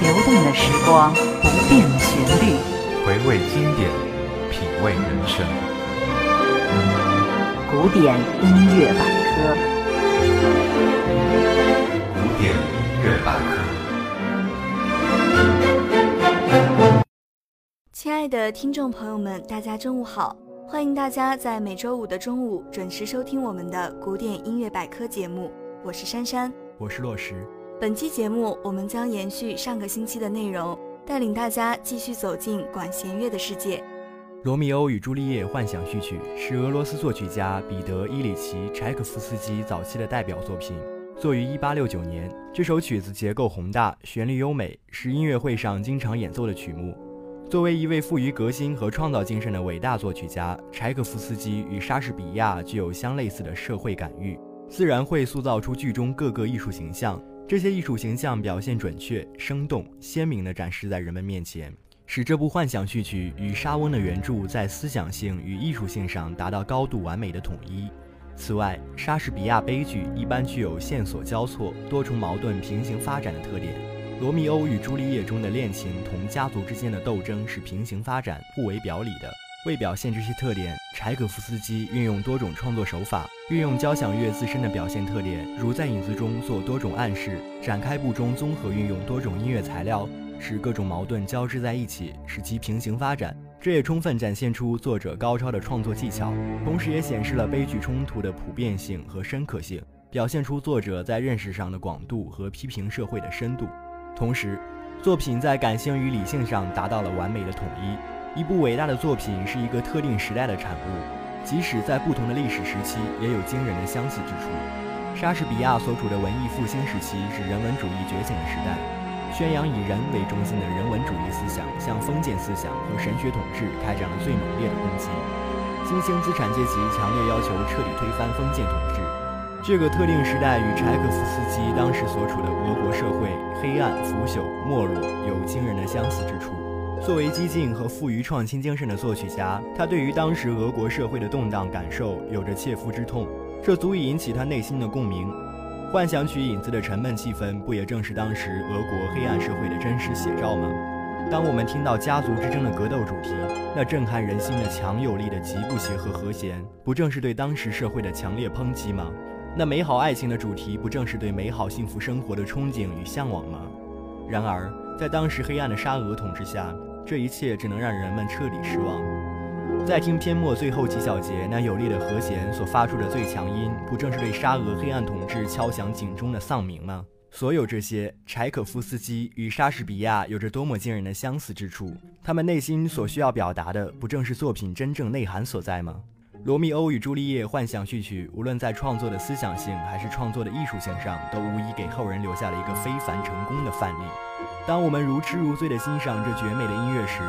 流动的时光，不变的旋律，回味经典，品味人生。古典音乐百科，古典音乐百科。亲爱的听众朋友们，大家中午好！欢迎大家在每周五的中午准时收听我们的古典音乐百科节目，我是珊珊，我是洛石。本期节目我们将延续上个星期的内容，带领大家继续走进管弦乐的世界。《罗密欧与朱丽叶》幻想序曲是俄罗斯作曲家彼得·伊里奇·柴可夫斯基早期的代表作品，作于1869年。这首曲子结构宏大，旋律优美，是音乐会上经常演奏的曲目。作为一位富于革新和创造精神的伟大作曲家，柴可夫斯基与莎士比亚具有相类似的社会感誉，自然会塑造出剧中各个艺术形象。这些艺术形象表现准确、生动、鲜明地展示在人们面前，使这部幻想序曲与莎翁的原著在思想性与艺术性上达到高度完美的统一。此外，莎士比亚悲剧一般具有线索交错、多重矛盾平行发展的特点。《罗密欧与朱丽叶》中的恋情同家族之间的斗争是平行发展、互为表里的。为表现这些特点，柴可夫斯基运用多种创作手法，运用交响乐自身的表现特点，如在影子中做多种暗示，展开部中综合运用多种音乐材料，使各种矛盾交织在一起，使其平行发展。这也充分展现出作者高超的创作技巧，同时也显示了悲剧冲突的普遍性和深刻性，表现出作者在认识上的广度和批评社会的深度。同时，作品在感性与理性上达到了完美的统一。一部伟大的作品是一个特定时代的产物，即使在不同的历史时期，也有惊人的相似之处。莎士比亚所处的文艺复兴时期是人文主义觉醒的时代，宣扬以人为中心的人文主义思想向封建思想和神学统治开展了最猛烈的攻击。新兴资产阶级强烈要求彻底推翻封建统治。这个特定时代与柴可夫斯基当时所处的俄国社会黑暗、腐朽、没落有惊人的相似之处。作为激进和富于创新精神的作曲家，他对于当时俄国社会的动荡感受有着切肤之痛，这足以引起他内心的共鸣。幻想曲影子的沉闷气氛，不也正是当时俄国黑暗社会的真实写照吗？当我们听到家族之争的格斗主题，那震撼人心的强有力的极不协和和弦，不正是对当时社会的强烈抨击吗？那美好爱情的主题，不正是对美好幸福生活的憧憬与向往吗？然而，在当时黑暗的沙俄统治下，这一切只能让人们彻底失望。在听篇末最后几小节那有力的和弦所发出的最强音，不正是对沙俄黑暗统治敲响警钟的丧鸣吗？所有这些，柴可夫斯基与莎士比亚有着多么惊人的相似之处？他们内心所需要表达的，不正是作品真正内涵所在吗？《罗密欧与朱丽叶》幻想序曲，无论在创作的思想性还是创作的艺术性上，都无疑给后人留下了一个非凡成功的范例。当我们如痴如醉地欣赏这绝美的音乐时，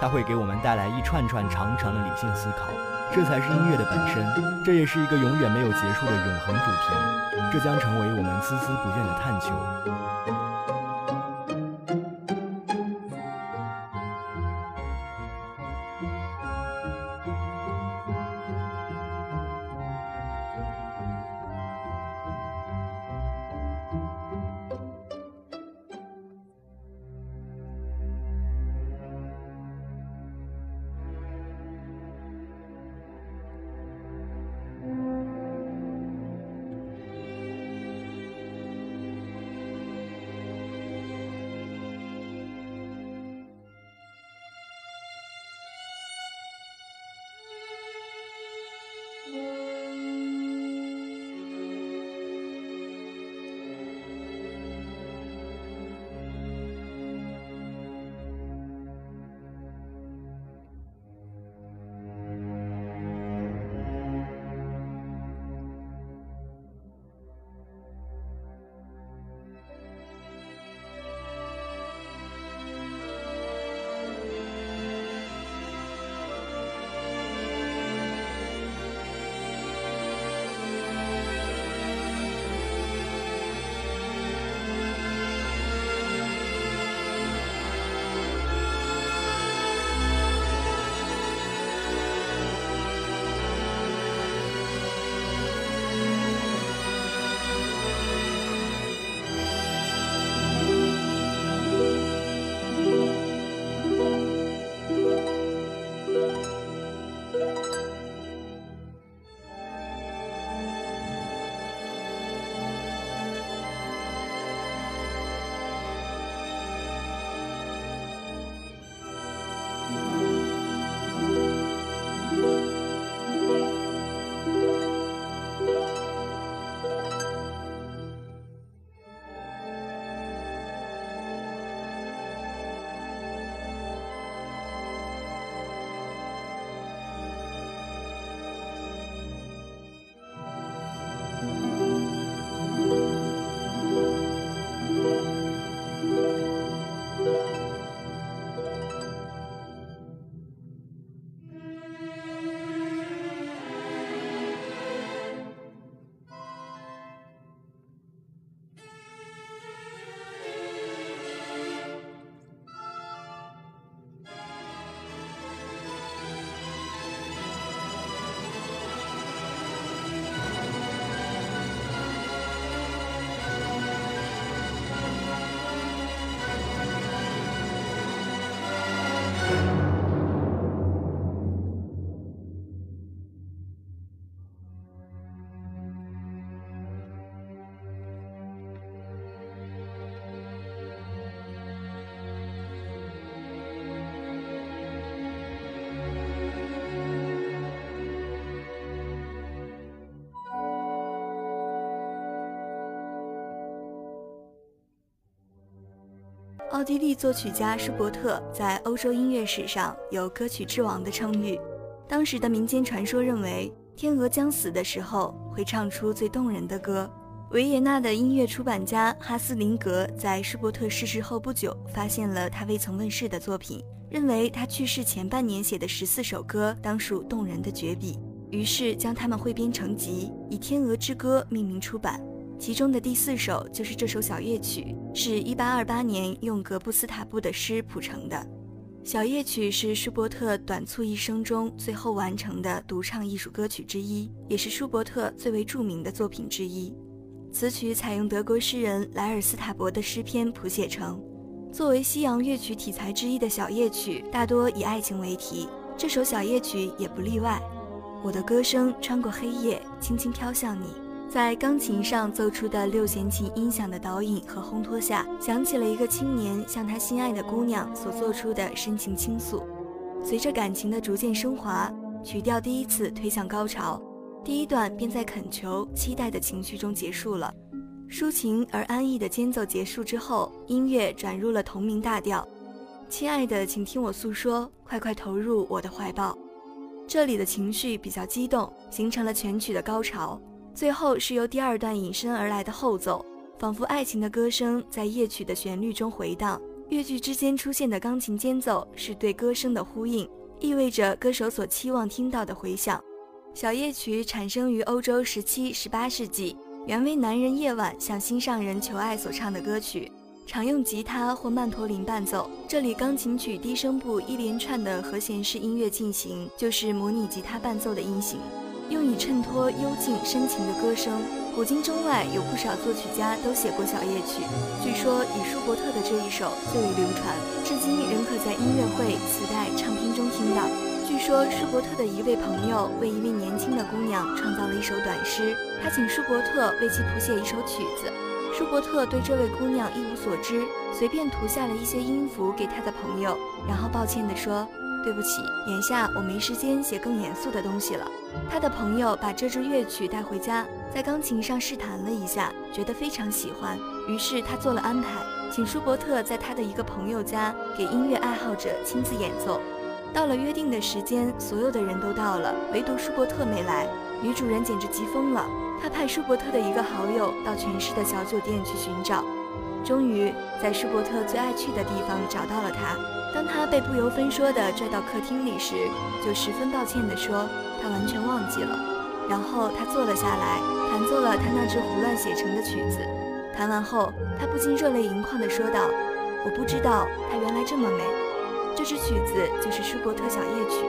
它会给我们带来一串串长长的理性思考。这才是音乐的本身，这也是一个永远没有结束的永恒主题。这将成为我们孜孜不倦的探求。奥地利作曲家舒伯特在欧洲音乐史上有“歌曲之王”的称誉。当时的民间传说认为，天鹅将死的时候会唱出最动人的歌。维也纳的音乐出版家哈斯林格在舒伯特逝世后不久，发现了他未曾问世的作品，认为他去世前半年写的十四首歌当属动人的绝笔，于是将它们汇编成集，以《天鹅之歌》命名出版。其中的第四首就是这首小夜曲，是一八二八年用格布斯塔布的诗谱成的。小夜曲是舒伯特短促一生中最后完成的独唱艺术歌曲之一，也是舒伯特最为著名的作品之一。此曲采用德国诗人莱尔斯塔伯的诗篇谱写成。作为西洋乐曲题材之一的小夜曲，大多以爱情为题，这首小夜曲也不例外。我的歌声穿过黑夜，轻轻飘向你，在钢琴上奏出的六弦琴音响的导引和烘托下，响起了一个青年向他心爱的姑娘所做出的深情倾诉。随着感情的逐渐升华，曲调第一次推向高潮。第一段便在恳求、期待的情绪中结束了，抒情而安逸的间奏结束之后，音乐转入了同名大调。亲爱的，请听我诉说，快快投入我的怀抱。这里的情绪比较激动，形成了全曲的高潮。最后是由第二段引申而来的后奏，仿佛爱情的歌声在夜曲的旋律中回荡。乐句之间出现的钢琴间奏是对歌声的呼应，意味着歌手所期望听到的回响。小夜曲产生于欧洲十七、十八世纪，原为男人夜晚向心上人求爱所唱的歌曲，常用吉他或曼陀林伴奏。这里钢琴曲低声部一连串的和弦式音乐进行，就是模拟吉他伴奏的音型，用以衬托幽静深情的歌声。古今中外有不少作曲家都写过小夜曲，据说以舒伯特的这一首最为流传，至今仍可在音乐会、磁带、唱片中听到。据说舒伯特的一位朋友为一位年轻的姑娘创造了一首短诗，他请舒伯特为其谱写一首曲子。舒伯特对这位姑娘一无所知，随便涂下了一些音符给他的朋友，然后抱歉地说：“对不起，眼下我没时间写更严肃的东西了。”他的朋友把这支乐曲带回家，在钢琴上试弹了一下，觉得非常喜欢，于是他做了安排，请舒伯特在他的一个朋友家给音乐爱好者亲自演奏。到了约定的时间，所有的人都到了，唯独舒伯特没来。女主人简直急疯了，她派舒伯特的一个好友到全市的小酒店去寻找，终于在舒伯特最爱去的地方找到了他。当他被不由分说地拽到客厅里时，就十分抱歉地说他完全忘记了。然后他坐了下来，弹奏了他那支胡乱写成的曲子。弹完后，他不禁热泪盈眶地说道：“我不知道它原来这么美。”这支曲子就是舒伯特小夜曲。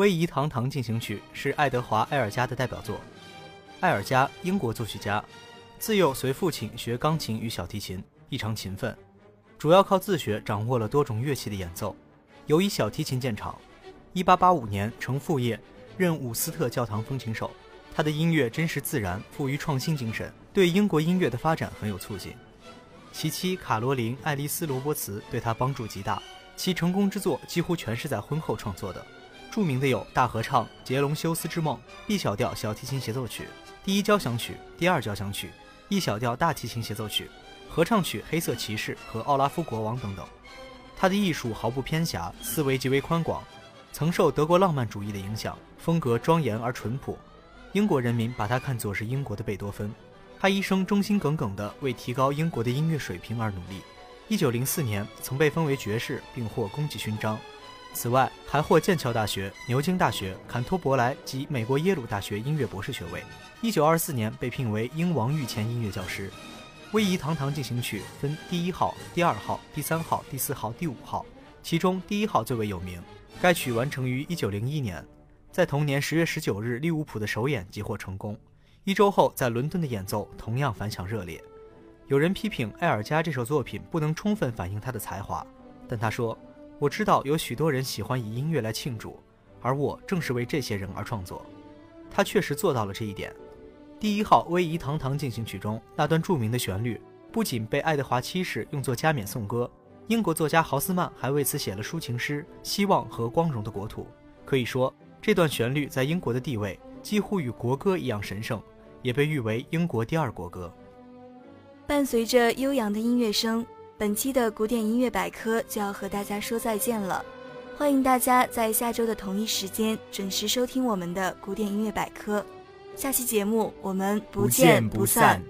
威仪堂堂进行曲是爱德华·埃尔加的代表作。埃尔加，英国作曲家，自幼随父亲学钢琴与小提琴，异常勤奋，主要靠自学掌握了多种乐器的演奏，尤以小提琴见长。1885年成副业，任伍斯特教堂风琴手。他的音乐真实自然，富于创新精神，对英国音乐的发展很有促进。其妻卡罗琳·爱丽丝·罗伯茨对他帮助极大，其成功之作几乎全是在婚后创作的。著名的有大合唱《杰隆修斯之梦》、B 小调小提琴协奏曲、第一交响曲、第二交响曲、E 小调大提琴协奏曲、合唱曲《黑色骑士》和《奥拉夫国王》等等。他的艺术毫不偏狭，思维极为宽广，曾受德国浪漫主义的影响，风格庄严而淳朴。英国人民把他看作是英国的贝多芬。他一生忠心耿耿地为提高英国的音乐水平而努力。一九零四年曾被封为爵士，并获功绩勋章。此外，还获剑桥大学、牛津大学、坎托伯莱及美国耶鲁大学音乐博士学位。一九二四年被聘为英王御前音乐教师。《威仪堂堂进行曲》分第一号、第二号、第三号、第四号、第五号，其中第一号最为有名。该曲完成于一九零一年，在同年十月十九日利物浦的首演即获成功。一周后，在伦敦的演奏同样反响热烈。有人批评埃尔加这首作品不能充分反映他的才华，但他说。我知道有许多人喜欢以音乐来庆祝，而我正是为这些人而创作。他确实做到了这一点。第一号威仪堂堂进行曲中那段著名的旋律，不仅被爱德华七世用作加冕颂歌，英国作家豪斯曼还为此写了抒情诗《希望和光荣的国土》。可以说，这段旋律在英国的地位几乎与国歌一样神圣，也被誉为英国第二国歌。伴随着悠扬的音乐声。本期的古典音乐百科就要和大家说再见了，欢迎大家在下周的同一时间准时收听我们的古典音乐百科。下期节目我们不见不散。